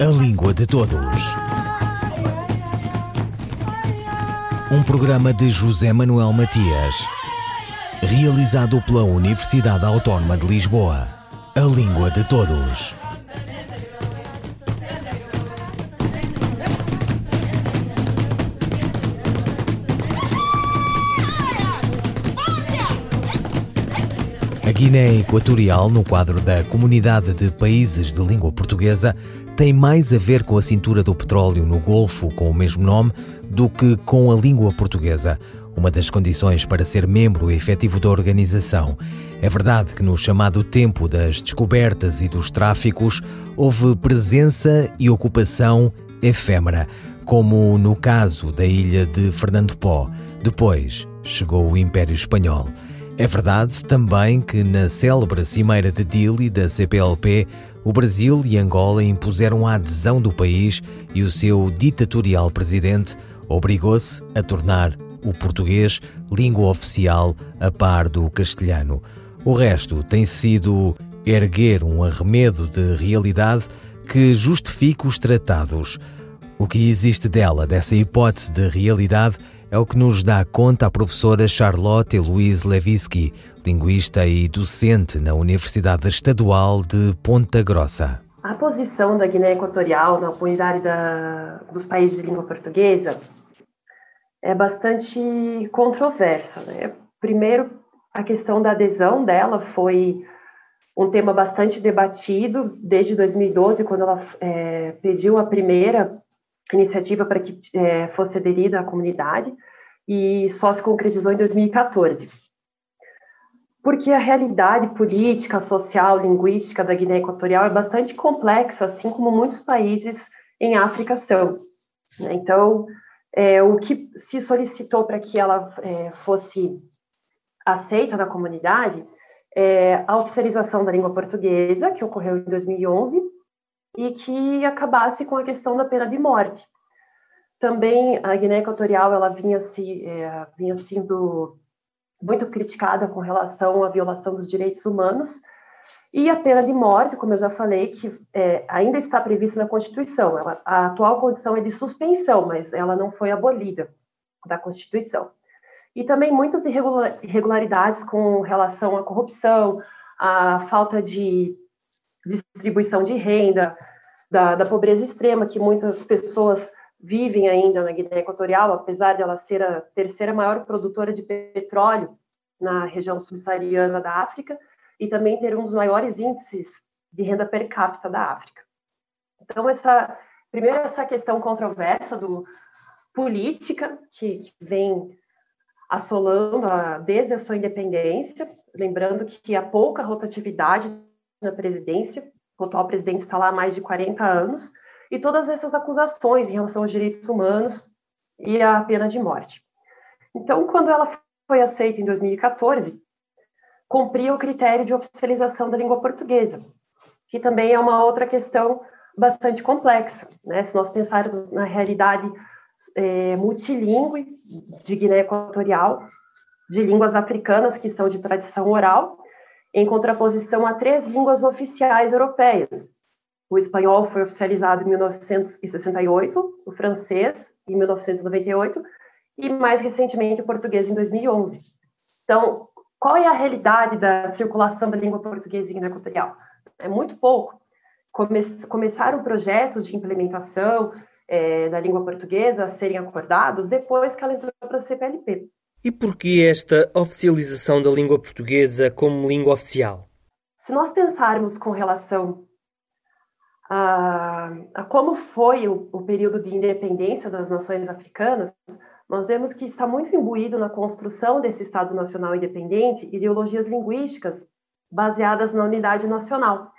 A Língua de Todos. Um programa de José Manuel Matias, realizado pela Universidade Autónoma de Lisboa. A Língua de Todos. A Guiné Equatorial, no quadro da Comunidade de Países de Língua Portuguesa, tem mais a ver com a cintura do petróleo no Golfo com o mesmo nome do que com a língua portuguesa, uma das condições para ser membro efetivo da organização. É verdade que no chamado tempo das descobertas e dos tráficos houve presença e ocupação efêmera, como no caso da ilha de Fernando Pó. Depois chegou o Império Espanhol. É verdade também que na célebre Cimeira de Dili da CPLP, o Brasil e Angola impuseram a adesão do país e o seu ditatorial presidente obrigou-se a tornar o português língua oficial a par do castelhano. O resto tem sido erguer um arremedo de realidade que justifique os tratados. O que existe dela, dessa hipótese de realidade, é o que nos dá conta a professora Charlotte Louise Levinsky, linguista e docente na Universidade Estadual de Ponta Grossa. A posição da Guiné Equatorial na comunidade da, dos países de língua portuguesa é bastante controversa. Né? Primeiro, a questão da adesão dela foi um tema bastante debatido desde 2012, quando ela é, pediu a primeira iniciativa para que é, fosse aderida à comunidade e só se concretizou em 2014. Porque a realidade política, social, linguística da Guiné Equatorial é bastante complexa, assim como muitos países em África são. Né? Então, é, o que se solicitou para que ela é, fosse aceita na comunidade é a oficialização da língua portuguesa, que ocorreu em 2011, e que acabasse com a questão da pena de morte. Também a Guiné Equatorial ela vinha, se, é, vinha sendo muito criticada com relação à violação dos direitos humanos e a pena de morte, como eu já falei, que é, ainda está prevista na Constituição. Ela, a atual condição é de suspensão, mas ela não foi abolida da Constituição. E também muitas irregularidades com relação à corrupção, à falta de distribuição de renda, da, da pobreza extrema, que muitas pessoas vivem ainda na Guiné Equatorial, apesar de ela ser a terceira maior produtora de petróleo na região subsaariana da África e também ter um dos maiores índices de renda per capita da África. Então, essa primeiro essa questão controversa do política que vem assolando a, desde a sua independência, lembrando que há pouca rotatividade na presidência, o atual presidente está lá há mais de 40 anos, e todas essas acusações em relação aos direitos humanos e à pena de morte. Então, quando ela foi aceita em 2014, cumpria o critério de oficialização da língua portuguesa, que também é uma outra questão bastante complexa. Né? Se nós pensarmos na realidade é, multilingüe de Guiné Equatorial, de línguas africanas que são de tradição oral, em contraposição a três línguas oficiais europeias. O espanhol foi oficializado em 1968, o francês em 1998 e mais recentemente o português em 2011. Então, qual é a realidade da circulação da língua portuguesa em Equatorial? É muito pouco. Come começaram projetos de implementação é, da língua portuguesa a serem acordados depois que ela entrou para a CPLP. E por que esta oficialização da língua portuguesa como língua oficial? Se nós pensarmos com relação a, a como foi o, o, período de independência das nações africanas, nós vemos que está muito imbuído na construção desse Estado Nacional Independente ideologias linguísticas baseadas na unidade nacional.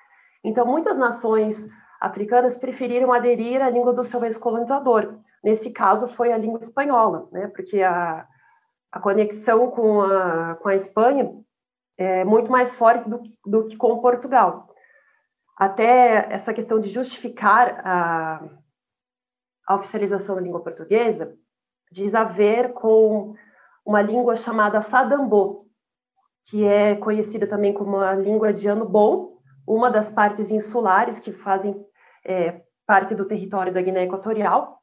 Então, muitas nações africanas preferiram aderir à língua do seu ex-colonizador. Nesse caso, foi a língua espanhola, né? porque a, a conexão com a, com a Espanha é muito mais forte do, do que com Portugal. Até essa questão de justificar a, a oficialização da língua portuguesa diz a ver com uma língua chamada Fadambô, que é conhecida também como a língua de Ano Bom, uma das partes insulares que fazem é, parte do território da Guiné Equatorial,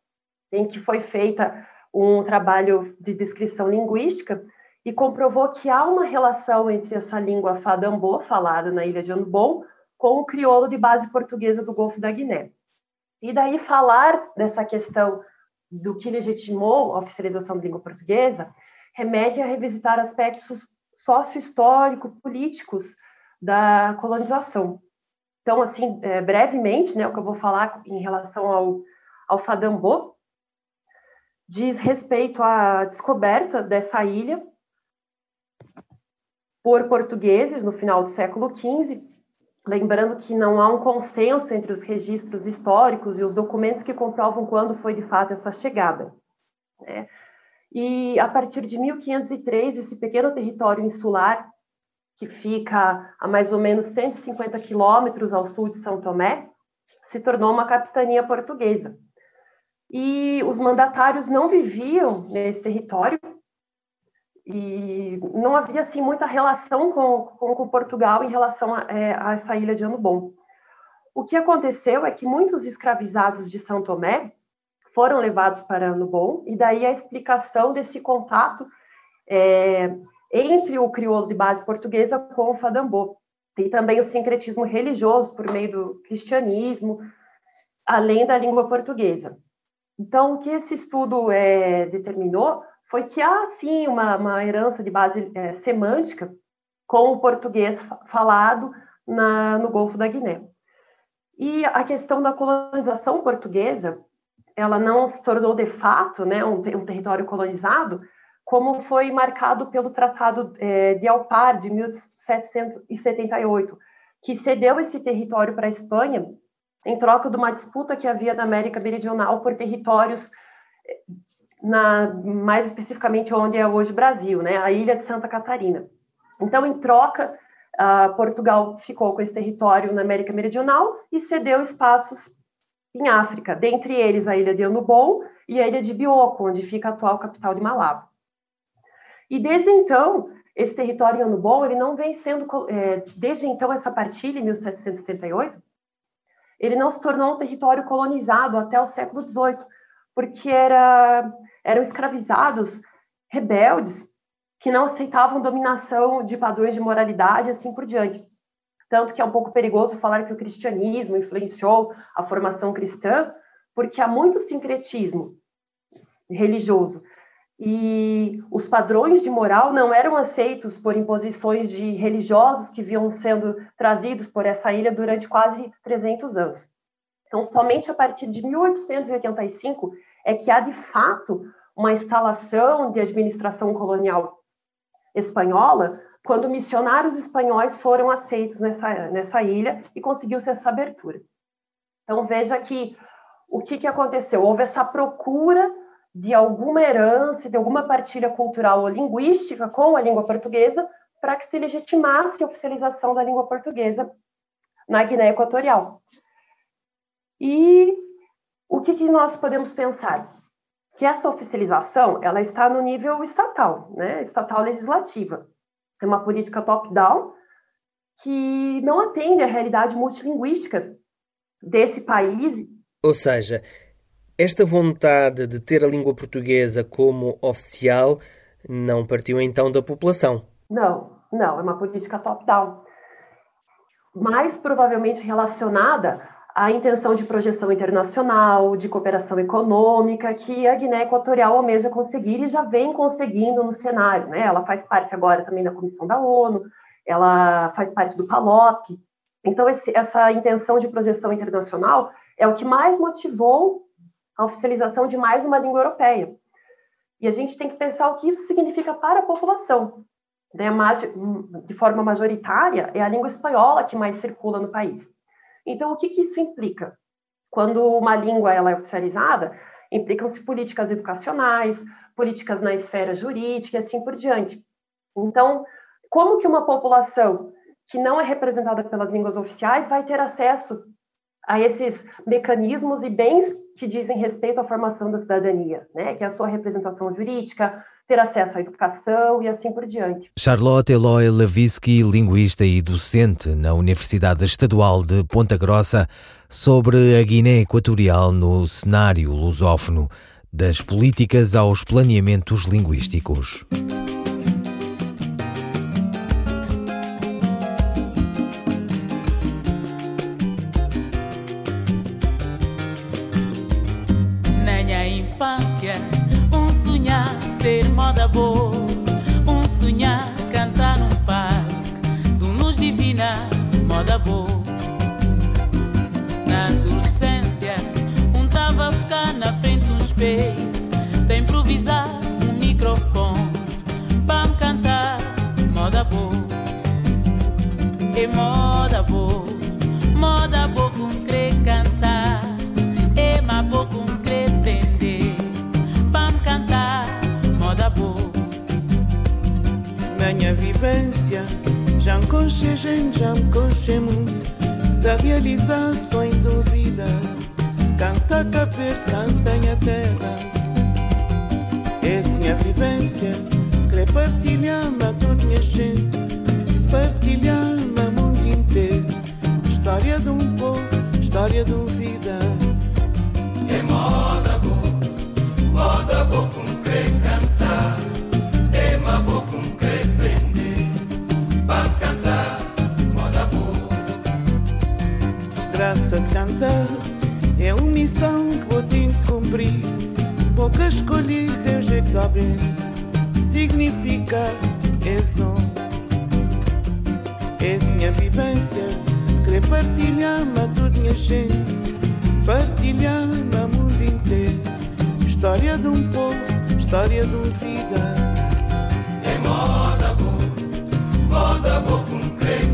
em que foi feita um trabalho de descrição linguística e comprovou que há uma relação entre essa língua fadambô, falada na ilha de Anubon, com o crioulo de base portuguesa do Golfo da Guiné. E daí falar dessa questão do que legitimou a oficialização da língua portuguesa remete a revisitar aspectos sócio-histórico-políticos da colonização. Então, assim, é, brevemente, né, o que eu vou falar em relação ao, ao Fadambô diz respeito à descoberta dessa ilha por portugueses no final do século XV, lembrando que não há um consenso entre os registros históricos e os documentos que comprovam quando foi de fato essa chegada. Né? E a partir de 1503, esse pequeno território insular, que fica a mais ou menos 150 quilômetros ao sul de São Tomé, se tornou uma capitania portuguesa. E os mandatários não viviam nesse território, e não havia assim muita relação com, com, com Portugal em relação a, é, a, essa ilha de Ano Bom. O que aconteceu é que muitos escravizados de São Tomé foram levados para Ano Bom, e daí a explicação desse contato é, entre o crioulo de base portuguesa com o fadambô, e também o sincretismo religioso por meio do cristianismo, além da língua portuguesa. Então, o que esse estudo é, determinou foi que há, sim, uma, uma herança de base é, semântica com o português falado na, no Golfo da Guiné. E a questão da colonização portuguesa, ela não se tornou de fato né, um, um território colonizado, como foi marcado pelo Tratado é, de Alpar, de 1778, que cedeu esse território para a Espanha em troca de uma disputa que havia na América Meridional por territórios na, mais especificamente onde é hoje Brasil, né, a ilha de Santa Catarina. Então, em troca, uh, Portugal ficou com esse território na América Meridional e cedeu espaços em África, dentre eles a ilha de Anubon e a ilha de Bioko, onde fica a atual capital de Malabo. E desde então, esse território em Anubon, ele não vem sendo, é, desde então, essa partilha, em 1778, ele não se tornou um território colonizado até o século XVIII, porque era eram escravizados rebeldes que não aceitavam dominação de padrões de moralidade assim por diante. Tanto que é um pouco perigoso falar que o cristianismo influenciou a formação cristã, porque há muito sincretismo religioso. E os padrões de moral não eram aceitos por imposições de religiosos que vinham sendo trazidos por essa ilha durante quase 300 anos. Então, somente a partir de 1885 é que há de fato uma instalação de administração colonial espanhola quando missionários espanhóis foram aceitos nessa, nessa ilha e conseguiu-se essa abertura. Então, veja que o que, que aconteceu? Houve essa procura de alguma herança, de alguma partilha cultural ou linguística com a língua portuguesa para que se legitimasse a oficialização da língua portuguesa na Guiné Equatorial. E o que, que nós podemos pensar? que essa oficialização ela está no nível estatal, né, estatal legislativa. É uma política top-down que não atende à realidade multilinguística desse país. Ou seja, esta vontade de ter a língua portuguesa como oficial não partiu então da população? Não, não, é uma política top-down. Mais provavelmente relacionada a intenção de projeção internacional, de cooperação econômica, que a Guiné Equatorial almeja conseguir e já vem conseguindo no cenário. Né? Ela faz parte agora também da Comissão da ONU, ela faz parte do PALOP. Então, esse, essa intenção de projeção internacional é o que mais motivou a oficialização de mais uma língua europeia. E a gente tem que pensar o que isso significa para a população. Né? De forma majoritária, é a língua espanhola que mais circula no país. Então, o que, que isso implica? Quando uma língua ela é oficializada, implicam-se políticas educacionais, políticas na esfera jurídica e assim por diante. Então, como que uma população que não é representada pelas línguas oficiais vai ter acesso a esses mecanismos e bens que dizem respeito à formação da cidadania, né? Que é a sua representação jurídica, ter acesso à educação e assim por diante. Charlotte Eloy Levisky, linguista e docente na Universidade Estadual de Ponta Grossa, sobre a Guiné Equatorial no cenário lusófono, das políticas aos planeamentos linguísticos. Frente de improvisar um microfone, para cantar, moda boa. E moda boa, moda boa com crer cantar, e ma boa com crer prender, para cantar, moda boa. Na minha vivência, já me conchei gente, já me conchei muito Da realização dúvida Canta capeta, canta em terra Essa minha vivência. Querer partilhar-me a toda minha gente. Partilhar-me mundo inteiro. História de um povo, história de uma vida. É moda boa, moda boa Pouca escolhi, é que dá bem. Dignificar esse nome, essa minha vivência. Querer partilhar-me a toda minha gente, partilhar-me a mundo inteiro. História de um povo, história de uma vida. É moda boa, moda boa com crer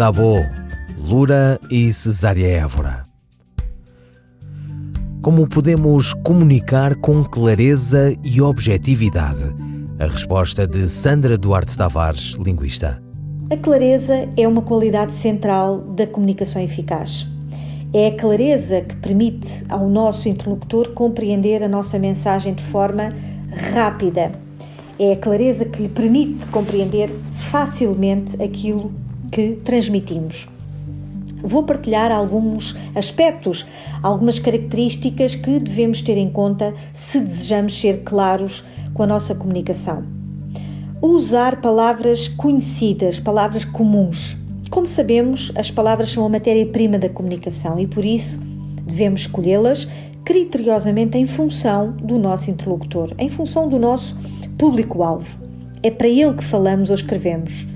Moda Boa, Lura e Cesária Évora. Como podemos comunicar com clareza e objetividade? A resposta de Sandra Duarte Tavares, linguista. A clareza é uma qualidade central da comunicação eficaz. É a clareza que permite ao nosso interlocutor compreender a nossa mensagem de forma rápida. É a clareza que lhe permite compreender facilmente aquilo que transmitimos. Vou partilhar alguns aspectos, algumas características que devemos ter em conta se desejamos ser claros com a nossa comunicação. Usar palavras conhecidas, palavras comuns. Como sabemos, as palavras são a matéria-prima da comunicação e por isso devemos escolhê-las criteriosamente em função do nosso interlocutor, em função do nosso público-alvo. É para ele que falamos ou escrevemos.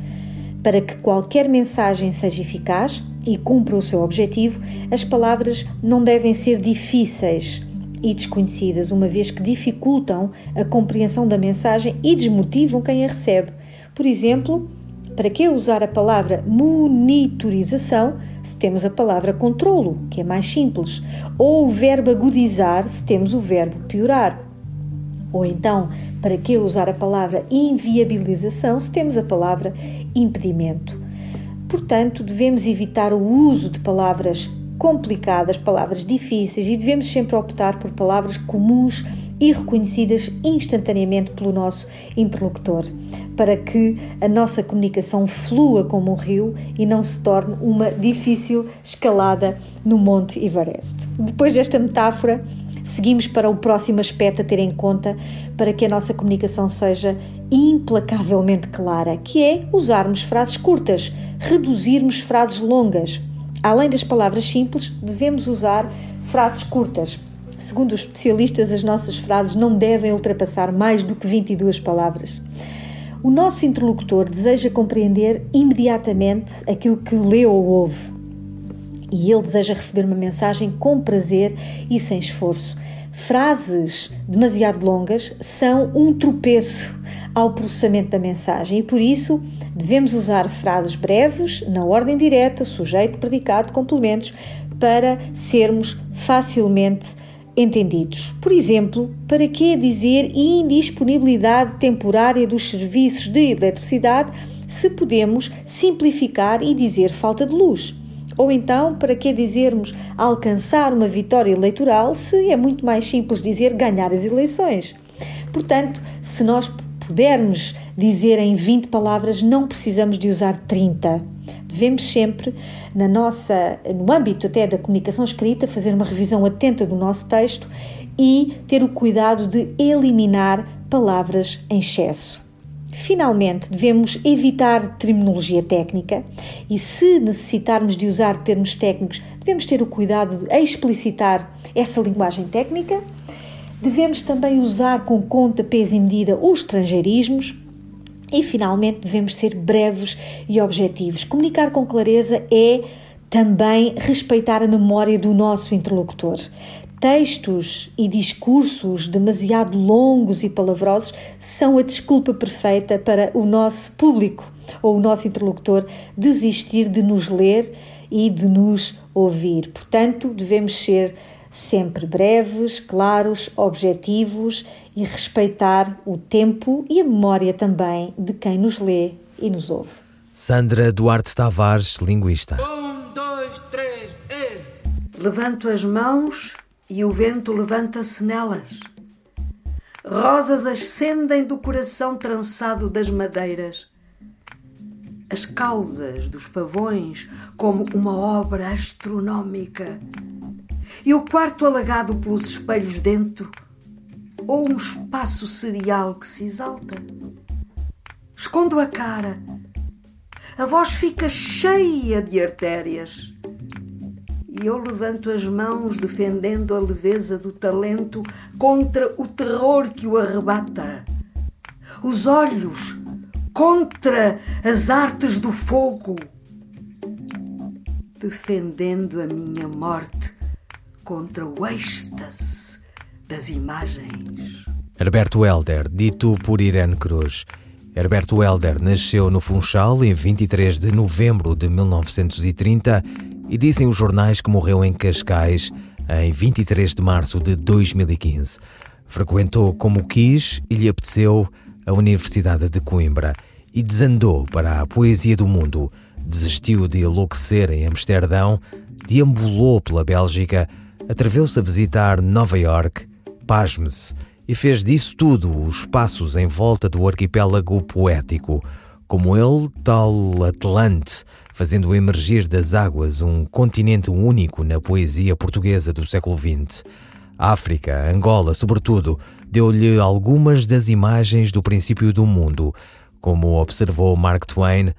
Para que qualquer mensagem seja eficaz e cumpra o seu objetivo, as palavras não devem ser difíceis e desconhecidas, uma vez que dificultam a compreensão da mensagem e desmotivam quem a recebe. Por exemplo, para que usar a palavra monitorização se temos a palavra controlo, que é mais simples, ou o verbo agudizar se temos o verbo piorar? Ou então, para que usar a palavra inviabilização se temos a palavra impedimento? Portanto, devemos evitar o uso de palavras complicadas, palavras difíceis e devemos sempre optar por palavras comuns e reconhecidas instantaneamente pelo nosso interlocutor, para que a nossa comunicação flua como um rio e não se torne uma difícil escalada no Monte Everest. Depois desta metáfora, seguimos para o próximo aspecto a ter em conta para que a nossa comunicação seja implacavelmente clara, que é usarmos frases curtas, reduzirmos frases longas. Além das palavras simples, devemos usar frases curtas. Segundo os especialistas, as nossas frases não devem ultrapassar mais do que 22 palavras. O nosso interlocutor deseja compreender imediatamente aquilo que lê ou ouve. E ele deseja receber uma mensagem com prazer e sem esforço. Frases demasiado longas são um tropeço ao processamento da mensagem e por isso devemos usar frases breves, na ordem direta, sujeito, predicado, complementos, para sermos facilmente entendidos. Por exemplo, para que dizer indisponibilidade temporária dos serviços de eletricidade se podemos simplificar e dizer falta de luz? Ou então, para que dizermos alcançar uma vitória eleitoral se é muito mais simples dizer ganhar as eleições? Portanto, se nós pudermos dizer em 20 palavras, não precisamos de usar 30. Devemos sempre, na nossa, no âmbito até da comunicação escrita, fazer uma revisão atenta do nosso texto e ter o cuidado de eliminar palavras em excesso. Finalmente, devemos evitar terminologia técnica e, se necessitarmos de usar termos técnicos, devemos ter o cuidado de explicitar essa linguagem técnica. Devemos também usar com conta, peso e medida os estrangeirismos. E, finalmente, devemos ser breves e objetivos. Comunicar com clareza é também respeitar a memória do nosso interlocutor textos e discursos demasiado longos e palavrosos são a desculpa perfeita para o nosso público ou o nosso interlocutor desistir de nos ler e de nos ouvir. Portanto, devemos ser sempre breves, claros, objetivos e respeitar o tempo e a memória também de quem nos lê e nos ouve. Sandra Duarte Tavares, linguista. Um, dois, três, e... Levanto as mãos e o vento levanta-se nelas. Rosas ascendem do coração trançado das madeiras. As caudas dos pavões, como uma obra astronómica. E o quarto alagado pelos espelhos dentro, ou um espaço serial que se exalta. Escondo a cara. A voz fica cheia de artérias e eu levanto as mãos defendendo a leveza do talento contra o terror que o arrebata. Os olhos contra as artes do fogo, defendendo a minha morte contra o êxtase das imagens. Herberto Helder, dito por Irene Cruz. Herberto Helder nasceu no Funchal em 23 de novembro de 1930 e dizem os jornais que morreu em Cascais em 23 de março de 2015. Frequentou como quis e lhe apeteceu a Universidade de Coimbra e desandou para a poesia do mundo. Desistiu de enlouquecer em Amsterdão, deambulou pela Bélgica, atreveu-se a visitar Nova York, pasme-se, e fez disso tudo os passos em volta do arquipélago poético. Como ele, tal Atlante, fazendo emergir das águas um continente único na poesia portuguesa do século XX. África, Angola, sobretudo, deu-lhe algumas das imagens do princípio do mundo. Como observou Mark Twain,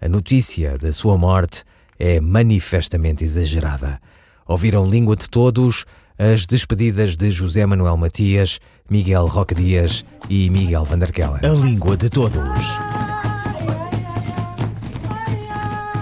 a notícia da sua morte é manifestamente exagerada. Ouviram língua de todos as despedidas de José Manuel Matias, Miguel Roque Dias e Miguel Vanderkellen. A língua de todos.